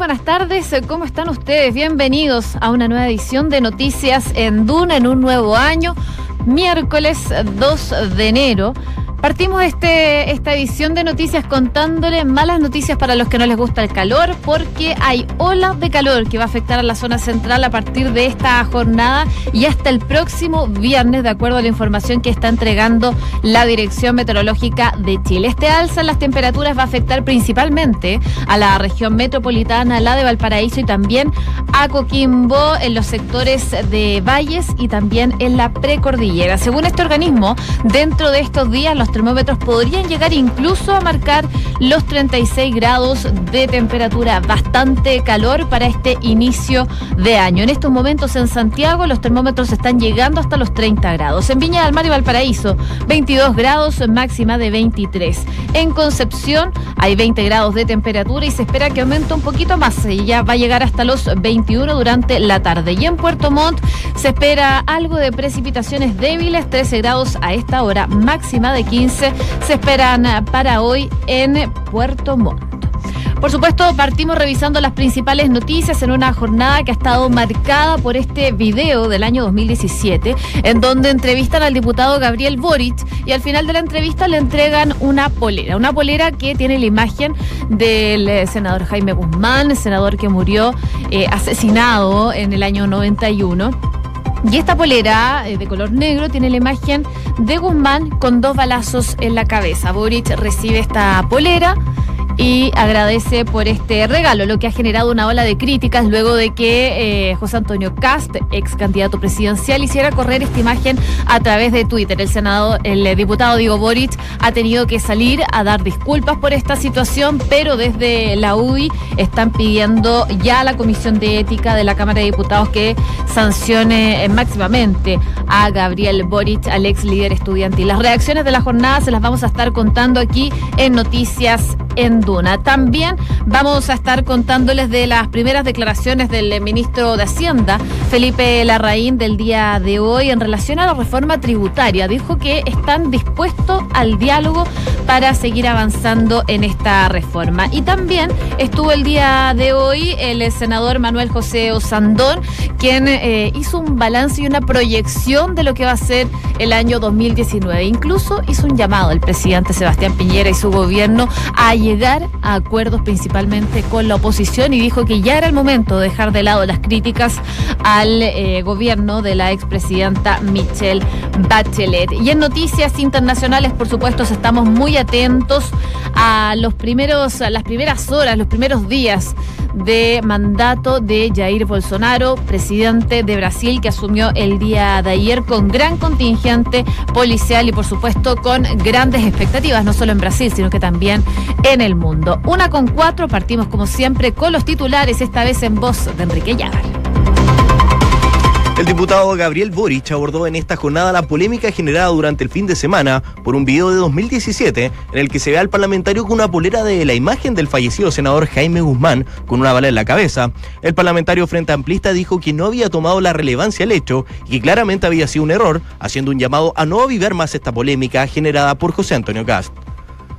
buenas tardes. ¿Cómo están ustedes? Bienvenidos a una nueva edición de Noticias en Duna en un nuevo año, miércoles 2 de enero. Partimos este, esta edición de noticias contándole malas noticias para los que no les gusta el calor, porque hay ola de calor que va a afectar a la zona central a partir de esta jornada y hasta el próximo viernes, de acuerdo a la información que está entregando la Dirección Meteorológica de Chile. Este alza en las temperaturas va a afectar principalmente a la región metropolitana, la de Valparaíso y también a Coquimbo en los sectores de valles y también en la precordillera. Según este organismo, dentro de estos días los termómetros podrían llegar incluso a marcar los 36 grados de temperatura, bastante calor para este inicio de año. En estos momentos en Santiago los termómetros están llegando hasta los 30 grados. En Viña del Mar y Valparaíso, 22 grados, máxima de 23. En Concepción hay 20 grados de temperatura y se espera que aumente un poquito más. Y ya va a llegar hasta los 21 durante la tarde. Y en Puerto Montt se espera algo de precipitaciones débiles, 13 grados a esta hora, máxima de 15 se esperan para hoy en Puerto Montt. Por supuesto, partimos revisando las principales noticias en una jornada que ha estado marcada por este video del año 2017, en donde entrevistan al diputado Gabriel Boric y al final de la entrevista le entregan una polera, una polera que tiene la imagen del eh, senador Jaime Guzmán, senador que murió eh, asesinado en el año 91. Y esta polera eh, de color negro tiene la imagen de Guzmán con dos balazos en la cabeza. Boric recibe esta polera y agradece por este regalo, lo que ha generado una ola de críticas luego de que eh, José Antonio Cast, ex candidato presidencial, hiciera correr esta imagen a través de Twitter. El senador, el diputado Diego Boric ha tenido que salir a dar disculpas por esta situación, pero desde la UDI están pidiendo ya a la Comisión de Ética de la Cámara de Diputados que sancione eh, máximamente a Gabriel Boric, al ex líder estudiantil. Las reacciones de la jornada se las vamos a estar contando aquí en Noticias en También vamos a estar contándoles de las primeras declaraciones del ministro de Hacienda, Felipe Larraín, del día de hoy en relación a la reforma tributaria. Dijo que están dispuestos al diálogo para seguir avanzando en esta reforma. Y también estuvo el día de hoy el senador Manuel José Osandón, quien eh, hizo un balance y una proyección de lo que va a ser el año 2019. Incluso hizo un llamado al presidente Sebastián Piñera y su gobierno a llegar a acuerdos principalmente con la oposición y dijo que ya era el momento de dejar de lado las críticas al eh, gobierno de la expresidenta Michelle Bachelet. Y en noticias internacionales, por supuesto, estamos muy atentos a los primeros, a las primeras horas, los primeros días de mandato de Jair Bolsonaro, presidente de Brasil, que asumió el día de ayer con gran contingente policial y por supuesto con grandes expectativas, no solo en Brasil, sino que también en el mundo. Una con cuatro, partimos como siempre con los titulares, esta vez en voz de Enrique Llagar. El diputado Gabriel Boric abordó en esta jornada la polémica generada durante el fin de semana por un video de 2017 en el que se ve al parlamentario con una polera de la imagen del fallecido senador Jaime Guzmán con una bala en la cabeza. El parlamentario frente amplista dijo que no había tomado la relevancia el hecho y que claramente había sido un error, haciendo un llamado a no avivar más esta polémica generada por José Antonio Cast.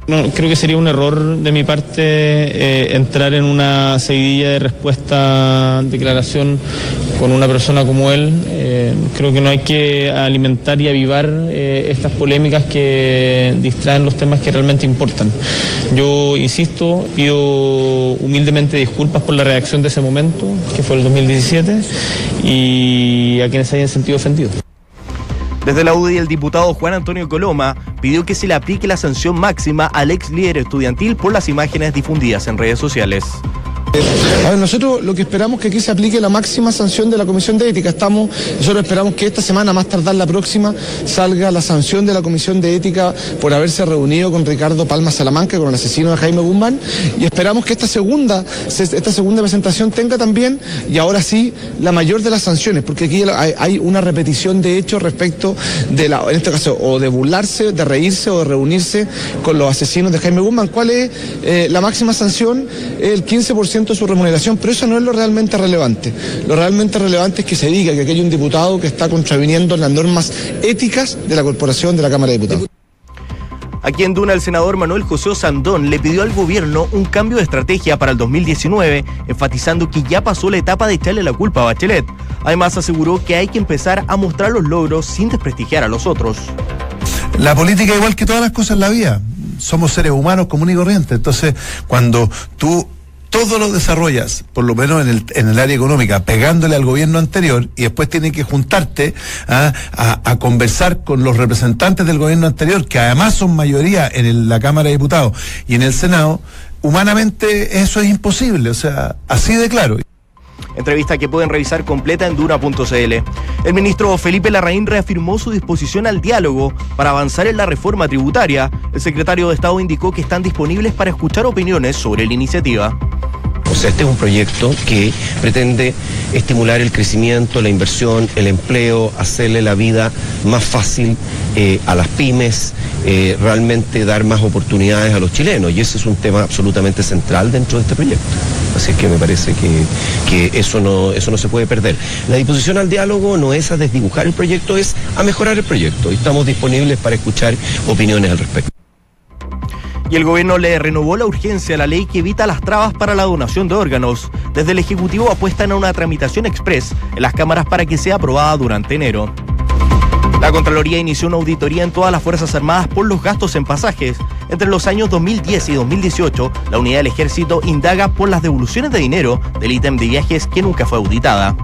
No, creo que sería un error de mi parte eh, entrar en una seguidilla de respuesta, declaración con una persona como él. Eh, creo que no hay que alimentar y avivar eh, estas polémicas que distraen los temas que realmente importan. Yo insisto, pido humildemente disculpas por la reacción de ese momento, que fue el 2017, y a quienes hayan sentido ofendidos. Desde la UDI, el diputado Juan Antonio Coloma pidió que se le aplique la sanción máxima al ex líder estudiantil por las imágenes difundidas en redes sociales. A ver, nosotros lo que esperamos es que aquí se aplique la máxima sanción de la Comisión de Ética. Estamos, nosotros esperamos que esta semana, más tardar la próxima, salga la sanción de la Comisión de Ética por haberse reunido con Ricardo Palma Salamanca, con el asesino de Jaime Guzmán, y esperamos que esta segunda, esta segunda presentación tenga también, y ahora sí, la mayor de las sanciones, porque aquí hay una repetición de hechos respecto de la, en este caso, o de burlarse, de reírse o de reunirse con los asesinos de Jaime Guzmán. ¿Cuál es eh, la máxima sanción? El 15% de su remuneración, pero eso no es lo realmente relevante. Lo realmente relevante es que se diga que aquí hay un diputado que está contraviniendo las normas éticas de la corporación de la Cámara de Diputados. Aquí en Duna, el senador Manuel José Sandón le pidió al gobierno un cambio de estrategia para el 2019, enfatizando que ya pasó la etapa de echarle la culpa a Bachelet. Además, aseguró que hay que empezar a mostrar los logros sin desprestigiar a los otros. La política, igual que todas las cosas en la vida, somos seres humanos comunes y corrientes. Entonces, cuando tú todo lo desarrollas, por lo menos en el, en el área económica, pegándole al gobierno anterior y después tienes que juntarte ¿ah? a, a, conversar con los representantes del gobierno anterior, que además son mayoría en la Cámara de Diputados y en el Senado, humanamente eso es imposible, o sea, así de claro. Entrevista que pueden revisar completa en duna.cl. El ministro Felipe Larraín reafirmó su disposición al diálogo para avanzar en la reforma tributaria. El secretario de Estado indicó que están disponibles para escuchar opiniones sobre la iniciativa. O sea, este es un proyecto que pretende estimular el crecimiento, la inversión, el empleo, hacerle la vida más fácil eh, a las pymes, eh, realmente dar más oportunidades a los chilenos. Y ese es un tema absolutamente central dentro de este proyecto. Así que me parece que, que eso, no, eso no se puede perder. La disposición al diálogo no es a desdibujar el proyecto, es a mejorar el proyecto. Y estamos disponibles para escuchar opiniones al respecto y el gobierno le renovó la urgencia a la ley que evita las trabas para la donación de órganos. Desde el Ejecutivo apuestan a una tramitación express en las cámaras para que sea aprobada durante enero. La Contraloría inició una auditoría en todas las Fuerzas Armadas por los gastos en pasajes. Entre los años 2010 y 2018, la unidad del ejército indaga por las devoluciones de dinero del ítem de viajes que nunca fue auditada.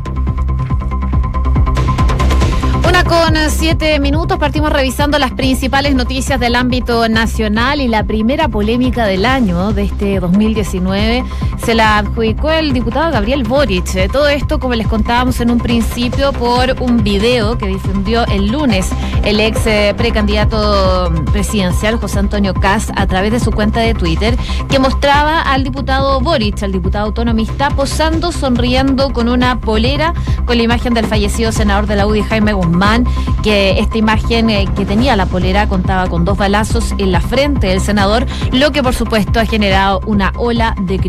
Con siete minutos, partimos revisando las principales noticias del ámbito nacional y la primera polémica del año de este 2019 se la adjudicó el diputado Gabriel Boric. Eh, todo esto, como les contábamos en un principio, por un video que difundió el lunes el ex eh, precandidato presidencial José Antonio Caz a través de su cuenta de Twitter, que mostraba al diputado Boric, al diputado autonomista, posando, sonriendo con una polera con la imagen del fallecido senador de la UDI Jaime Guzmán que esta imagen eh, que tenía la polera contaba con dos balazos en la frente del senador, lo que por supuesto ha generado una ola de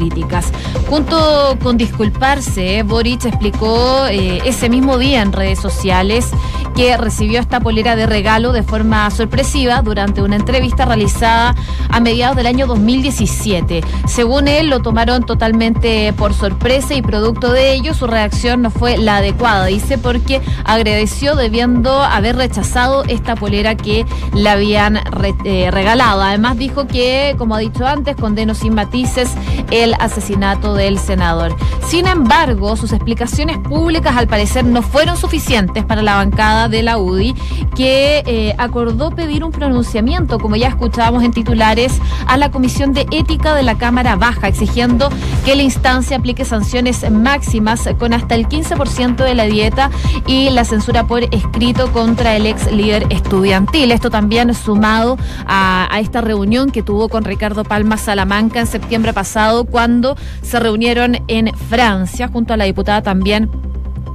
Junto con disculparse, Boric explicó eh, ese mismo día en redes sociales que recibió esta polera de regalo de forma sorpresiva durante una entrevista realizada a mediados del año 2017. Según él, lo tomaron totalmente por sorpresa y producto de ello su reacción no fue la adecuada, dice, porque agradeció debiendo haber rechazado esta polera que le habían eh, regalado. Además dijo que, como ha dicho antes, condenó sin matices el asesinato del senador. Sin embargo, sus explicaciones públicas al parecer no fueron suficientes para la bancada de la UDI, que eh, acordó pedir un pronunciamiento, como ya escuchábamos en titulares, a la Comisión de Ética de la Cámara Baja, exigiendo que la instancia aplique sanciones máximas con hasta el 15% de la dieta y la censura por escrito contra el ex líder estudiantil. Esto también sumado a, a esta reunión que tuvo con Ricardo Palma Salamanca en septiembre pasado, cuando se reunieron en Francia, junto a la diputada también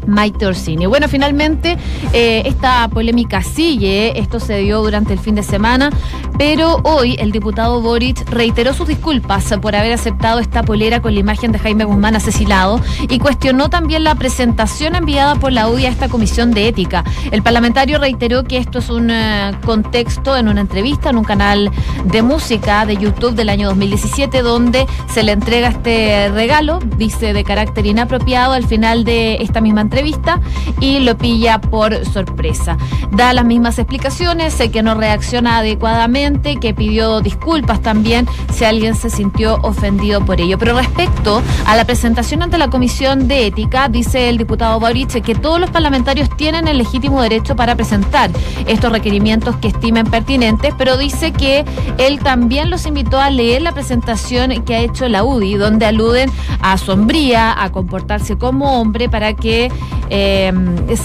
Maite Orsini. Bueno, finalmente eh, esta polémica sigue, esto se dio durante el fin de semana, pero hoy el diputado Boric reiteró sus disculpas por haber aceptado esta polera con la imagen de Jaime Guzmán asesinado y cuestionó también la presentación enviada por la UDI a esta comisión de ética. El parlamentario reiteró que esto es un eh, contexto en una entrevista en un canal de música de YouTube del año 2017 donde se le entrega este regalo, dice de carácter inapropiado al final de esta misma entrevista entrevista y lo pilla por sorpresa. Da las mismas explicaciones, sé que no reacciona adecuadamente, que pidió disculpas también si alguien se sintió ofendido por ello. Pero respecto a la presentación ante la Comisión de Ética, dice el diputado Boric que todos los parlamentarios tienen el legítimo derecho para presentar estos requerimientos que estimen pertinentes, pero dice que él también los invitó a leer la presentación que ha hecho la UDI, donde aluden a sombría, a comportarse como hombre para que eh,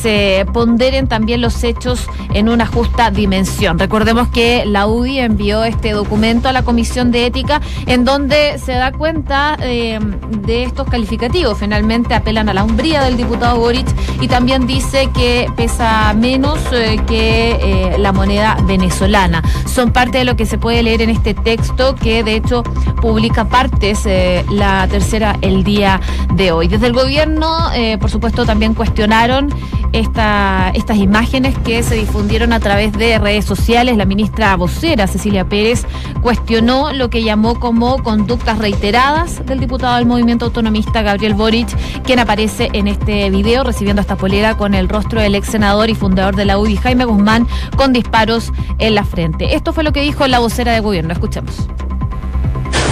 se ponderen también los hechos en una justa dimensión. Recordemos que la UDI envió este documento a la Comisión de Ética en donde se da cuenta eh, de estos calificativos. Finalmente apelan a la hombría del diputado Boric y también dice que pesa menos eh, que la moneda venezolana. Son parte de lo que se puede leer en este texto que de hecho publica partes la tercera el día de hoy. Desde el gobierno, por supuesto, también cuestionaron esta, estas imágenes que se difundieron a través de redes sociales. La ministra vocera Cecilia Pérez cuestionó lo que llamó como conductas reiteradas del diputado del movimiento autonomista Gabriel Boric, quien aparece en este video recibiendo esta polera con el rostro del ex senador y fundador de la UDI, Jaime Guzmán, con disparos en la frente. Esto fue lo que dijo la vocera de gobierno. Escuchemos.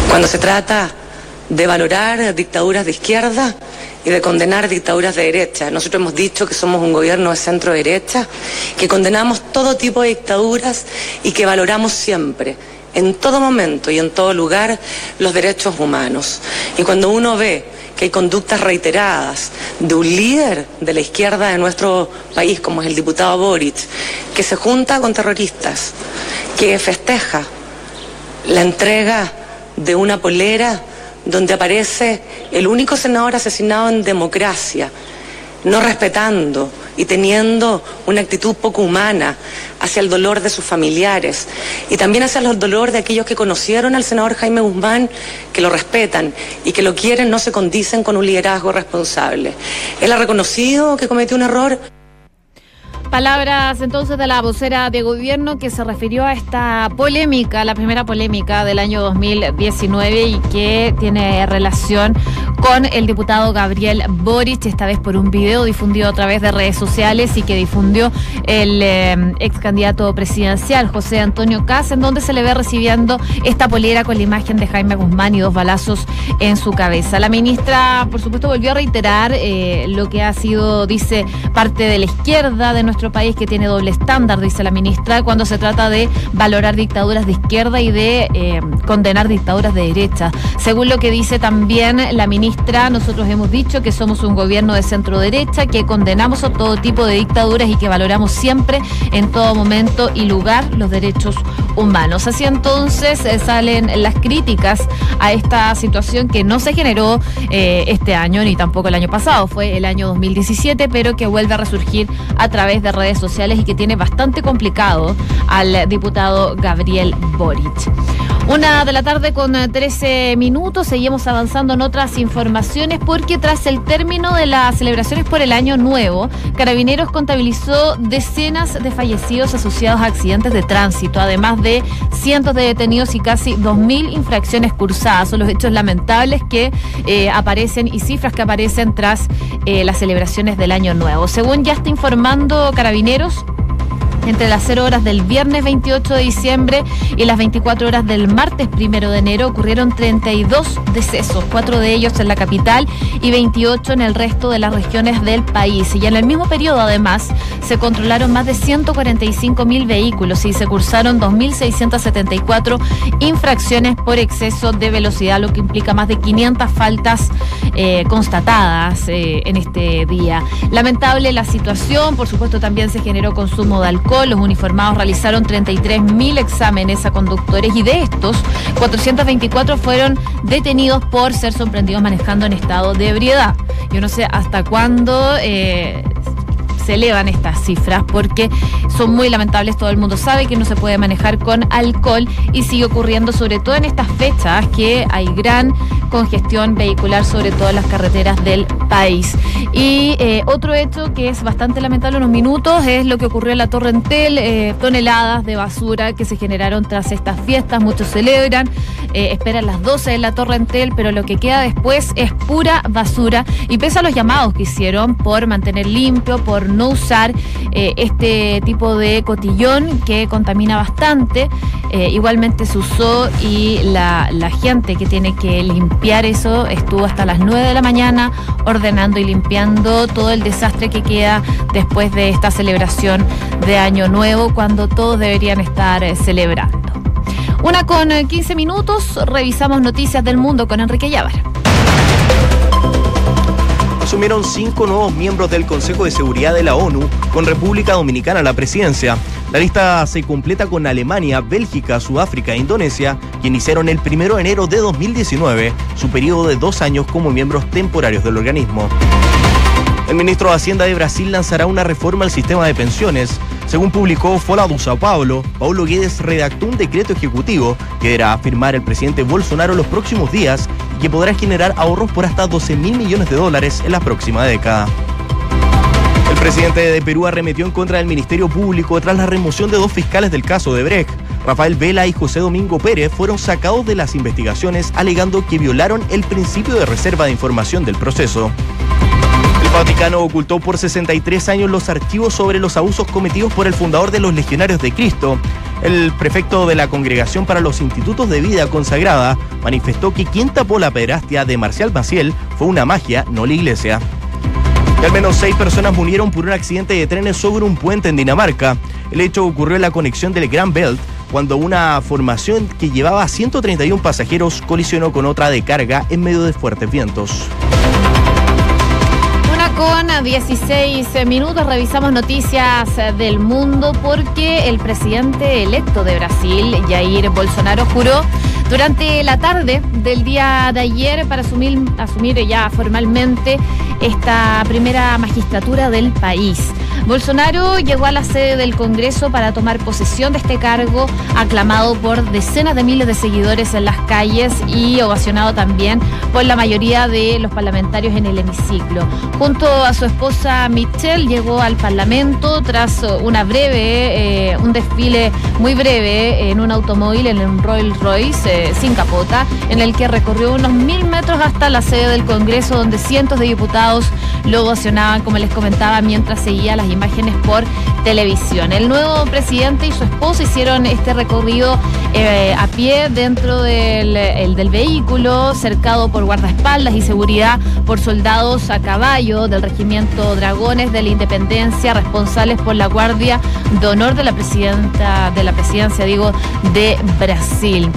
Cuando se trata de valorar dictaduras de izquierda y de condenar dictaduras de derecha. Nosotros hemos dicho que somos un gobierno de centro derecha, que condenamos todo tipo de dictaduras y que valoramos siempre, en todo momento y en todo lugar, los derechos humanos. Y cuando uno ve que hay conductas reiteradas de un líder de la izquierda de nuestro país, como es el diputado Boric, que se junta con terroristas, que festeja la entrega de una polera donde aparece el único senador asesinado en democracia, no respetando y teniendo una actitud poco humana hacia el dolor de sus familiares y también hacia el dolor de aquellos que conocieron al senador Jaime Guzmán, que lo respetan y que lo quieren, no se condicen con un liderazgo responsable. Él ha reconocido que cometió un error. Palabras entonces de la vocera de gobierno que se refirió a esta polémica, la primera polémica del año 2019 y que tiene relación con el diputado Gabriel Boric, esta vez por un video difundido a través de redes sociales y que difundió el eh, ex candidato presidencial José Antonio Cas, en donde se le ve recibiendo esta polera con la imagen de Jaime Guzmán y dos balazos en su cabeza. La ministra, por supuesto, volvió a reiterar eh, lo que ha sido, dice, parte de la izquierda de nuestro país que tiene doble estándar, dice la ministra, cuando se trata de valorar dictaduras de izquierda y de eh, condenar dictaduras de derecha. Según lo que dice también la ministra, nosotros hemos dicho que somos un gobierno de centro derecha, que condenamos a todo tipo de dictaduras y que valoramos siempre, en todo momento y lugar, los derechos humanos. Así entonces eh, salen las críticas a esta situación que no se generó eh, este año ni tampoco el año pasado, fue el año 2017, pero que vuelve a resurgir a través de redes sociales y que tiene bastante complicado al diputado Gabriel Boric. Una de la tarde con 13 minutos, seguimos avanzando en otras informaciones porque tras el término de las celebraciones por el año nuevo, Carabineros contabilizó decenas de fallecidos asociados a accidentes de tránsito, además de cientos de detenidos y casi 2.000 infracciones cursadas. Son los hechos lamentables que eh, aparecen y cifras que aparecen tras eh, las celebraciones del año nuevo. Según ya está informando Carabineros, entre las 0 horas del viernes 28 de diciembre y las 24 horas del martes 1 de enero ocurrieron 32 decesos, cuatro de ellos en la capital y 28 en el resto de las regiones del país. Y en el mismo periodo, además, se controlaron más de 145 mil vehículos y se cursaron 2.674 infracciones por exceso de velocidad, lo que implica más de 500 faltas eh, constatadas eh, en este día. Lamentable la situación, por supuesto también se generó consumo de alcohol los uniformados realizaron 33.000 exámenes a conductores y de estos, 424 fueron detenidos por ser sorprendidos manejando en estado de ebriedad. Yo no sé hasta cuándo eh, se elevan estas cifras porque son muy lamentables. Todo el mundo sabe que no se puede manejar con alcohol y sigue ocurriendo sobre todo en estas fechas que hay gran congestión vehicular sobre todas las carreteras del país. Y eh, otro hecho que es bastante lamentable unos minutos es lo que ocurrió en la Torrentel, eh, toneladas de basura que se generaron tras estas fiestas, muchos celebran, eh, esperan las 12 de la Torrentel, pero lo que queda después es pura basura y pese a los llamados que hicieron por mantener limpio, por no usar eh, este tipo de cotillón que contamina bastante. Eh, igualmente se usó y la, la gente que tiene que limpiar eso estuvo hasta las 9 de la mañana ordenando y limpiando todo el desastre que queda después de esta celebración de Año Nuevo, cuando todos deberían estar eh, celebrando. Una con 15 minutos, revisamos noticias del mundo con Enrique Llávar asumieron cinco nuevos miembros del Consejo de Seguridad de la ONU, con República Dominicana a la presidencia. La lista se completa con Alemania, Bélgica, Sudáfrica e Indonesia, que iniciaron el 1 de enero de 2019 su periodo de dos años como miembros temporarios del organismo. El ministro de Hacienda de Brasil lanzará una reforma al sistema de pensiones. Según publicó Folha do Sao Paulo, Paulo Guedes redactó un decreto ejecutivo que deberá firmar el presidente Bolsonaro los próximos días que podrá generar ahorros por hasta 12 mil millones de dólares en la próxima década. presidente de Perú arremetió en contra del Ministerio Público tras la remoción de dos fiscales del caso de Brecht. Rafael Vela y José Domingo Pérez fueron sacados de las investigaciones alegando que violaron el principio de reserva de información del proceso. El Vaticano ocultó por 63 años los archivos sobre los abusos cometidos por el fundador de los Legionarios de Cristo. El prefecto de la Congregación para los Institutos de Vida Consagrada manifestó que quien tapó la pederastia de Marcial Maciel fue una magia, no la iglesia. Al menos seis personas murieron por un accidente de trenes sobre un puente en Dinamarca. El hecho ocurrió en la conexión del Grand Belt cuando una formación que llevaba a 131 pasajeros colisionó con otra de carga en medio de fuertes vientos. Con 16 minutos revisamos noticias del mundo porque el presidente electo de Brasil, Jair Bolsonaro, juró durante la tarde del día de ayer para asumir, asumir ya formalmente esta primera magistratura del país. Bolsonaro llegó a la sede del Congreso para tomar posesión de este cargo, aclamado por decenas de miles de seguidores en las calles y ovacionado también por la mayoría de los parlamentarios en el hemiciclo. Junto a su esposa Michelle llegó al Parlamento tras una breve, eh, un desfile muy breve en un automóvil en un Rolls Royce eh, sin capota, en el que recorrió unos mil metros hasta la sede del Congreso, donde cientos de diputados lo ovacionaban, como les comentaba, mientras seguía las imágenes por televisión. El nuevo presidente y su esposa hicieron este recorrido eh, a pie dentro del, el, del vehículo, cercado por guardaespaldas y seguridad por soldados a caballo del regimiento Dragones de la Independencia, responsables por la guardia de honor de la presidenta de la presidencia, digo, de Brasil.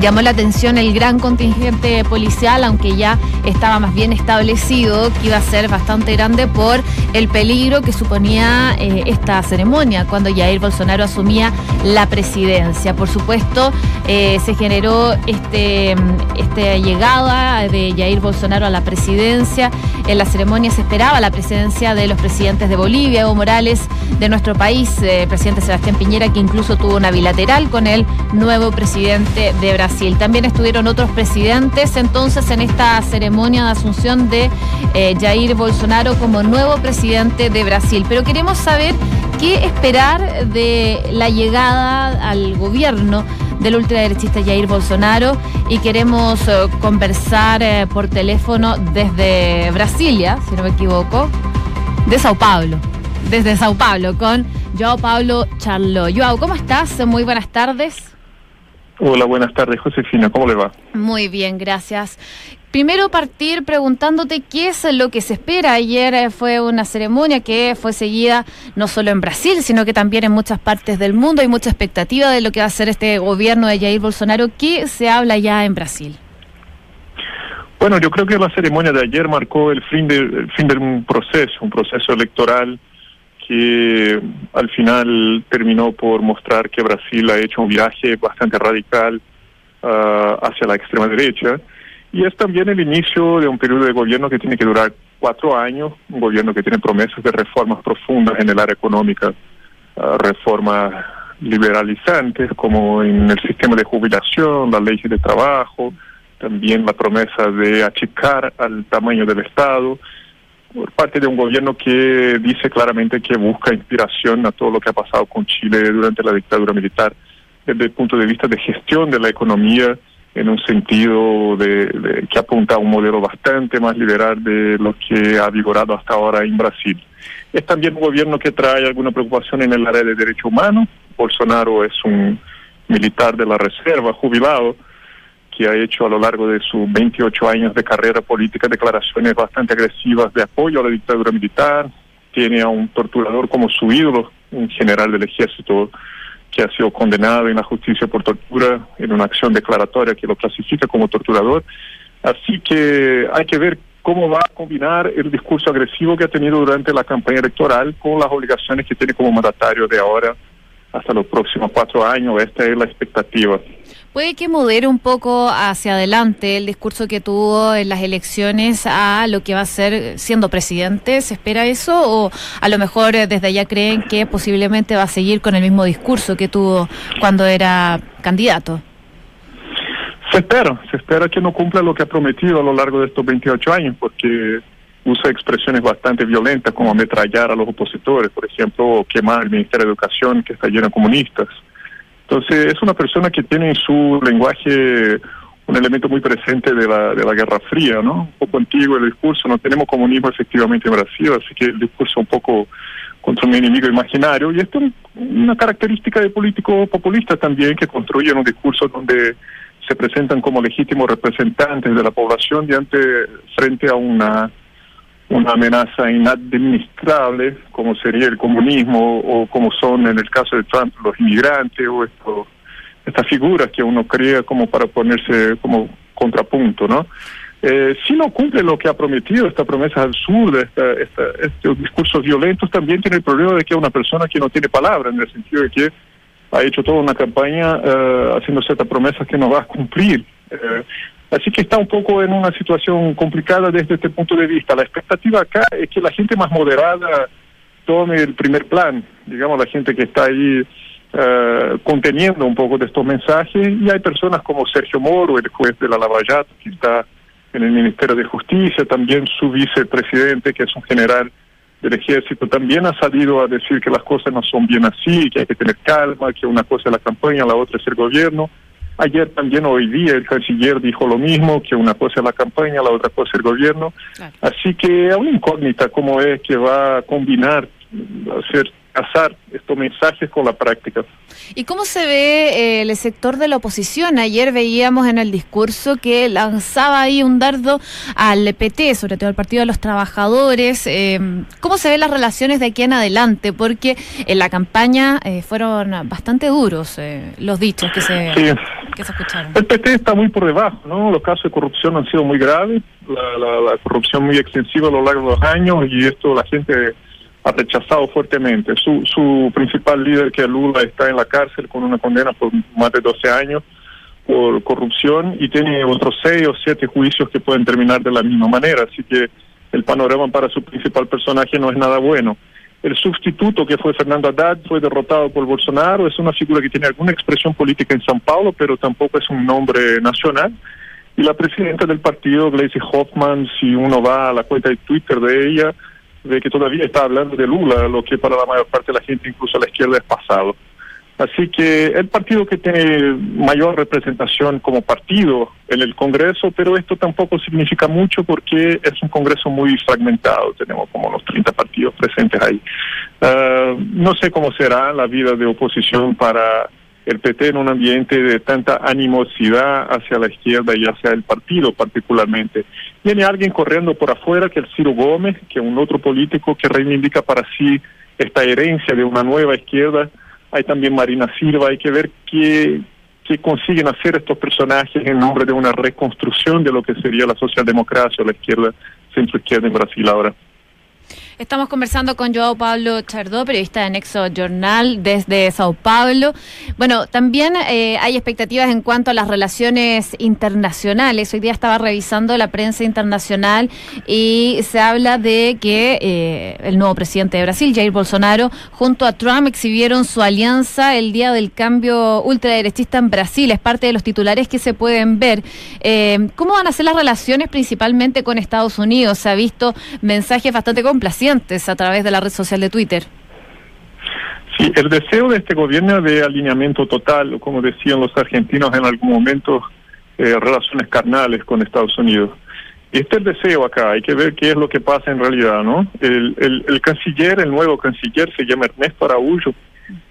Llamó la atención el gran contingente policial, aunque ya estaba más bien establecido que iba a ser bastante grande por el peligro que suponía eh, esta ceremonia cuando Jair Bolsonaro asumía la presidencia. Por supuesto, eh, se generó este, esta llegada de Jair Bolsonaro a la presidencia. En la ceremonia se esperaba la presidencia de los presidentes de Bolivia, Evo Morales, de nuestro país, eh, presidente Sebastián Piñera, que incluso tuvo una bilateral con el nuevo presidente de Brasil. También estuvieron otros presidentes entonces en esta ceremonia de asunción de eh, Jair Bolsonaro como nuevo presidente de Brasil. Pero queremos saber qué esperar de la llegada al gobierno del ultraderechista Jair Bolsonaro y queremos eh, conversar eh, por teléfono desde Brasilia, si no me equivoco, de Sao Paulo, desde Sao Paulo con Joao Paulo Charlo. Joao, ¿cómo estás? Muy buenas tardes. Hola, buenas tardes, Josefina. ¿Cómo le va? Muy bien, gracias. Primero partir preguntándote qué es lo que se espera. Ayer eh, fue una ceremonia que fue seguida no solo en Brasil, sino que también en muchas partes del mundo. Hay mucha expectativa de lo que va a hacer este gobierno de Jair Bolsonaro. ¿Qué se habla ya en Brasil? Bueno, yo creo que la ceremonia de ayer marcó el fin de, el fin de un proceso, un proceso electoral que al final terminó por mostrar que Brasil ha hecho un viaje bastante radical uh, hacia la extrema derecha. Y es también el inicio de un periodo de gobierno que tiene que durar cuatro años, un gobierno que tiene promesas de reformas profundas en el área económica, uh, reformas liberalizantes como en el sistema de jubilación, la ley de trabajo, también la promesa de achicar al tamaño del Estado por parte de un gobierno que dice claramente que busca inspiración a todo lo que ha pasado con Chile durante la dictadura militar, desde el punto de vista de gestión de la economía, en un sentido de, que apunta a un modelo bastante más liberal de lo que ha vigorado hasta ahora en Brasil. Es también un gobierno que trae alguna preocupación en el área de derechos humanos. Bolsonaro es un militar de la reserva, jubilado, que ha hecho a lo largo de sus 28 años de carrera política declaraciones bastante agresivas de apoyo a la dictadura militar, tiene a un torturador como su ídolo, un general del ejército que ha sido condenado en la justicia por tortura en una acción declaratoria que lo clasifica como torturador. Así que hay que ver cómo va a combinar el discurso agresivo que ha tenido durante la campaña electoral con las obligaciones que tiene como mandatario de ahora hasta los próximos cuatro años. Esta es la expectativa. ¿Puede que modere un poco hacia adelante el discurso que tuvo en las elecciones a lo que va a ser siendo presidente? ¿Se espera eso? ¿O a lo mejor eh, desde allá creen que posiblemente va a seguir con el mismo discurso que tuvo cuando era candidato? Se espera, se espera que no cumpla lo que ha prometido a lo largo de estos 28 años, porque usa expresiones bastante violentas como ametrallar a los opositores, por ejemplo, quemar el Ministerio de Educación que está lleno de comunistas. Entonces es una persona que tiene en su lenguaje un elemento muy presente de la, de la Guerra Fría, ¿no? Un poco antiguo el discurso, no tenemos comunismo efectivamente en Brasil, así que el discurso un poco contra un enemigo imaginario, y esto es una característica de políticos populistas también, que construyen un discurso donde se presentan como legítimos representantes de la población diante, frente a una una amenaza inadministrable, como sería el comunismo o como son en el caso de Trump los inmigrantes o esto, estas figuras que uno crea como para ponerse como contrapunto, ¿no? Eh, si no cumple lo que ha prometido, esta promesa absurda, esta, esta, estos discursos violentos, también tiene el problema de que es una persona que no tiene palabra, en el sentido de que ha hecho toda una campaña eh, haciendo ciertas promesas que no va a cumplir. Eh, Así que está un poco en una situación complicada desde este punto de vista. La expectativa acá es que la gente más moderada tome el primer plan, digamos, la gente que está ahí uh, conteniendo un poco de estos mensajes, y hay personas como Sergio Moro, el juez de la Lavallato, que está en el Ministerio de Justicia, también su vicepresidente, que es un general del ejército, también ha salido a decir que las cosas no son bien así, que hay que tener calma, que una cosa es la campaña, la otra es el gobierno. Ayer también, hoy día, el canciller dijo lo mismo, que una cosa es la campaña, la otra cosa es el gobierno. Claro. Así que es una incógnita cómo es que va a combinar, hacer casar estos mensajes con la práctica. ¿Y cómo se ve eh, el sector de la oposición? Ayer veíamos en el discurso que lanzaba ahí un dardo al PT, sobre todo al Partido de los Trabajadores. Eh, ¿Cómo se ven las relaciones de aquí en adelante? Porque en la campaña eh, fueron bastante duros eh, los dichos que se, Sí. que se escucharon. El PT está muy por debajo, ¿no? Los casos de corrupción han sido muy graves, la, la, la corrupción muy extensiva a lo largo de los años y esto la gente ha rechazado fuertemente. Su, su principal líder, que es Lula, está en la cárcel con una condena por más de 12 años por corrupción y tiene otros seis o siete juicios que pueden terminar de la misma manera. Así que el panorama para su principal personaje no es nada bueno. El sustituto, que fue Fernando Haddad, fue derrotado por Bolsonaro. Es una figura que tiene alguna expresión política en San Paulo, pero tampoco es un nombre nacional. Y la presidenta del partido, Gleisi Hoffman, si uno va a la cuenta de Twitter de ella, ve que todavía está hablando de Lula, lo que para la mayor parte de la gente, incluso a la izquierda, es pasado. Así que el partido que tiene mayor representación como partido en el Congreso, pero esto tampoco significa mucho porque es un Congreso muy fragmentado, tenemos como unos 30 partidos presentes ahí. Uh, no sé cómo será la vida de oposición para el PT en un ambiente de tanta animosidad hacia la izquierda y hacia el partido particularmente. Tiene alguien corriendo por afuera que es Ciro Gómez, que es un otro político que reivindica para sí esta herencia de una nueva izquierda. Hay también Marina Silva, hay que ver qué, qué consiguen hacer estos personajes en nombre de una reconstrucción de lo que sería la socialdemocracia o la izquierda, centro-izquierda en Brasil ahora. Estamos conversando con Joao Pablo Chardó, periodista de Nexo Journal desde Sao Paulo. Bueno, también eh, hay expectativas en cuanto a las relaciones internacionales. Hoy día estaba revisando la prensa internacional y se habla de que eh, el nuevo presidente de Brasil, Jair Bolsonaro, junto a Trump exhibieron su alianza el día del cambio ultraderechista en Brasil. Es parte de los titulares que se pueden ver. Eh, ¿Cómo van a ser las relaciones principalmente con Estados Unidos? Se ha visto mensajes bastante complacientes a través de la red social de Twitter. Sí, el deseo de este gobierno de alineamiento total, como decían los argentinos en algún momento, eh, relaciones carnales con Estados Unidos. Este es el deseo acá, hay que ver qué es lo que pasa en realidad, ¿no? El canciller, el nuevo canciller, se llama Ernesto Araújo,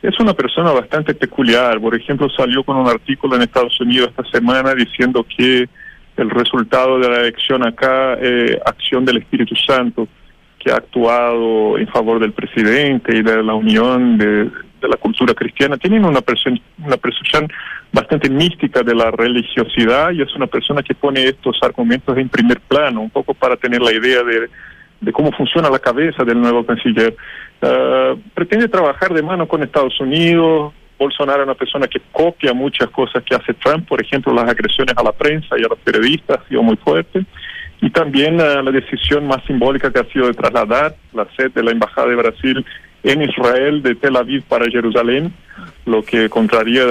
es una persona bastante peculiar. Por ejemplo, salió con un artículo en Estados Unidos esta semana diciendo que el resultado de la elección acá, eh, acción del Espíritu Santo, que ha actuado en favor del presidente y de la unión de, la cultura cristiana, tienen una, una percepción bastante mística de la religiosidad y es una persona que pone estos argumentos en primer plano, un poco para tener la idea de, de cómo funciona la cabeza del nuevo canciller. Uh, pretende trabajar de mano con Estados Unidos. Bolsonaro es una persona que copia muchas cosas que hace Trump, por ejemplo, las agresiones a la prensa y a los periodistas, ha sido muy fuerte y también uh, la decisión más simbólica que ha sido de trasladar la sede de la Embajada de Brasil en Israel de Tel Aviv para Jerusalén, lo que contraría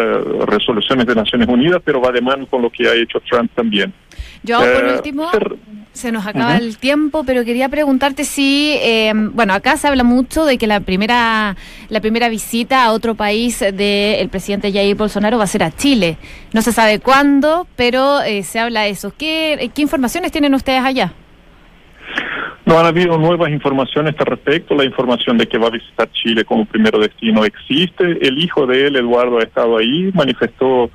resoluciones de Naciones Unidas, pero va de mano con lo que ha hecho Trump también. Yo, por eh, último, se nos acaba el tiempo, pero quería preguntarte si, eh, bueno, acá se habla mucho de que la primera, la primera visita a otro país del presidente Jair Bolsonaro va a ser a Chile. No se sabe cuándo, pero eh, se habla de eso. ¿Qué, ¿Qué informaciones tienen ustedes allá? No han habido nuevas informaciones al respecto. La información de que va a visitar Chile como primero destino existe. El hijo de él, Eduardo, ha estado ahí, manifestó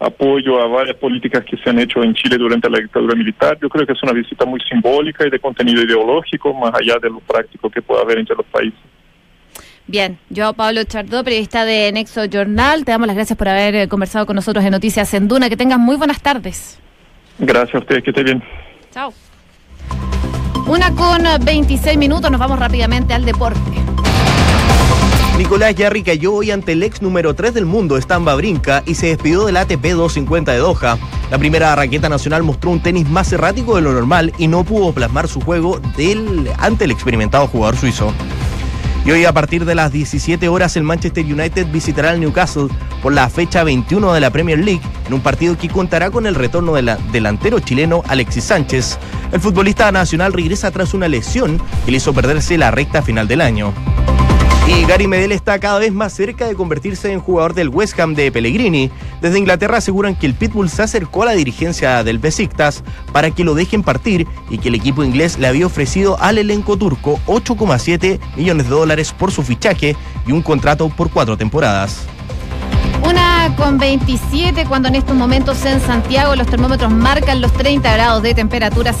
apoyo a varias políticas que se han hecho en Chile durante la dictadura militar. Yo creo que es una visita muy simbólica y de contenido ideológico, más allá de lo práctico que pueda haber entre los países. Bien, yo Pablo Chardó, periodista de Nexo Journal, te damos las gracias por haber eh, conversado con nosotros en Noticias en Duna. Que tengas muy buenas tardes. Gracias a ustedes, que estén bien. Chao. Una con 26 minutos, nos vamos rápidamente al deporte. Nicolás Yarri cayó hoy ante el ex número 3 del mundo, Stan Brinca, y se despidió del ATP 250 de Doha. La primera raqueta nacional mostró un tenis más errático de lo normal y no pudo plasmar su juego del, ante el experimentado jugador suizo. Y hoy a partir de las 17 horas el Manchester United visitará al Newcastle por la fecha 21 de la Premier League en un partido que contará con el retorno del delantero chileno Alexis Sánchez. El futbolista nacional regresa tras una lesión que le hizo perderse la recta final del año. Y Gary Medel está cada vez más cerca de convertirse en jugador del West Ham de Pellegrini. Desde Inglaterra aseguran que el Pitbull se acercó a la dirigencia del Besiktas para que lo dejen partir y que el equipo inglés le había ofrecido al elenco turco 8,7 millones de dólares por su fichaje y un contrato por cuatro temporadas. Una con 27 cuando en estos momentos en Santiago los termómetros marcan los 30 grados de temperatura.